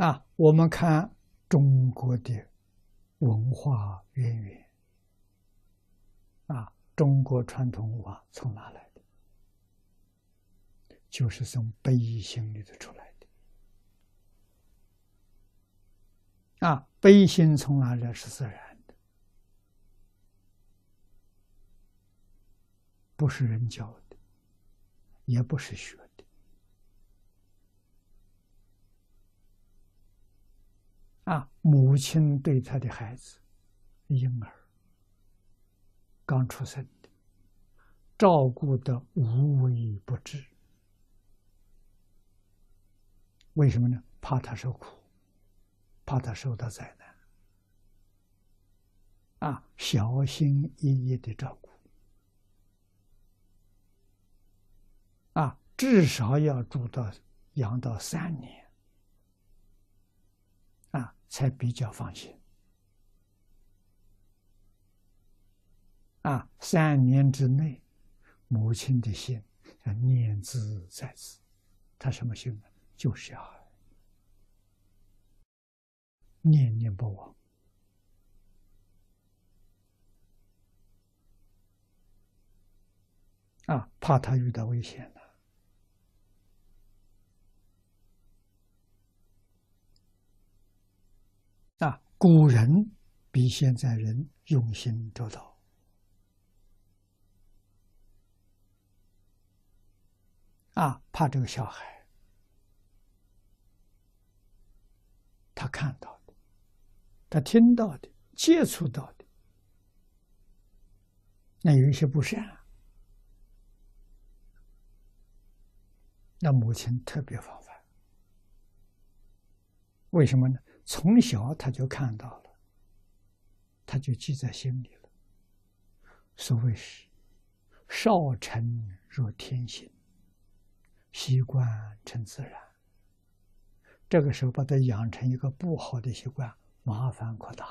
啊，我们看中国的文化渊源，啊，中国传统文化从哪来的？就是从悲心里头出来的。啊，悲心从哪来？是自然的，不是人教的，也不是学的。啊，母亲对他的孩子，婴儿刚出生的，照顾的无微不至。为什么呢？怕他受苦，怕他受到灾难。啊，小心翼翼的照顾。啊，至少要住到养到三年。才比较放心啊！三年之内，母亲的心念兹在兹，他什么心呢？就是要念念不忘啊！怕他遇到危险了。古人比现在人用心周到啊！怕这个小孩，他看到的，他听到的，接触到的，那有一些不善，那母亲特别防范。为什么呢？从小他就看到了，他就记在心里了。所谓是“少成若天性，习惯成自然”。这个时候把他养成一个不好的习惯，麻烦可大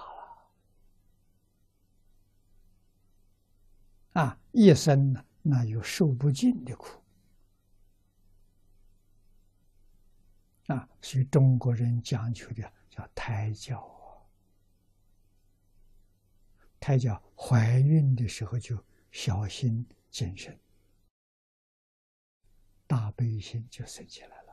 了。啊，一生呢，那有受不尽的苦。啊，所以中国人讲究的。叫胎教啊，胎教怀孕的时候就小心谨慎，大悲心就生起来了。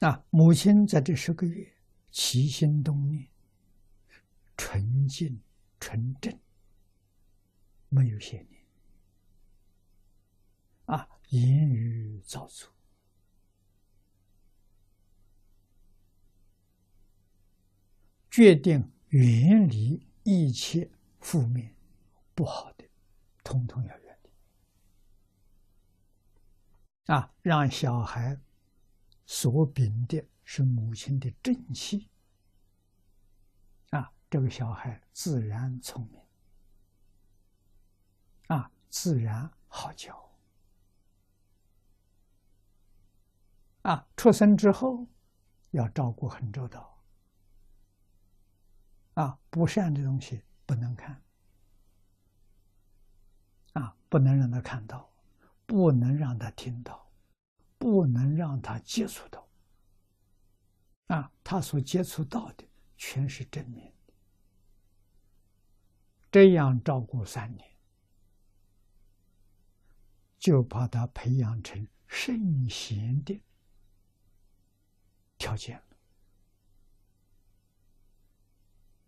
啊，母亲在这十个月齐心动念纯净纯正，没有邪念。言语造作，决定远离一切负面、不好的，统统要远离。啊，让小孩所秉的是母亲的正气。啊，这个小孩自然聪明，啊，自然好教。啊，出生之后要照顾很周到。啊，不善的东西不能看，啊，不能让他看到，不能让他听到，不能让他接触到。啊，他所接触到的全是正面的，这样照顾三年，就把他培养成圣贤的。条件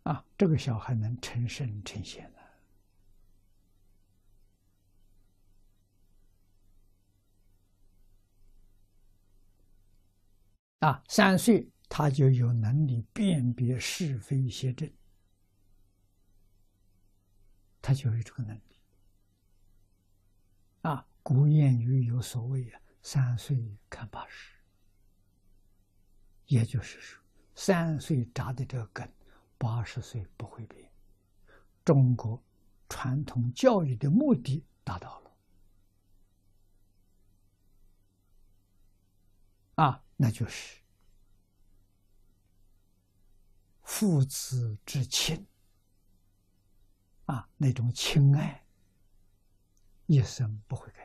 啊，这个小孩能成圣成贤的啊，三岁他就有能力辨别是非邪正，他就有这个能力啊。古谚语有所谓啊，三岁看八十。也就是说，三岁扎的这个根，八十岁不会变。中国传统教育的目的达到了，啊，那就是父子之亲，啊，那种亲爱，一生不会改。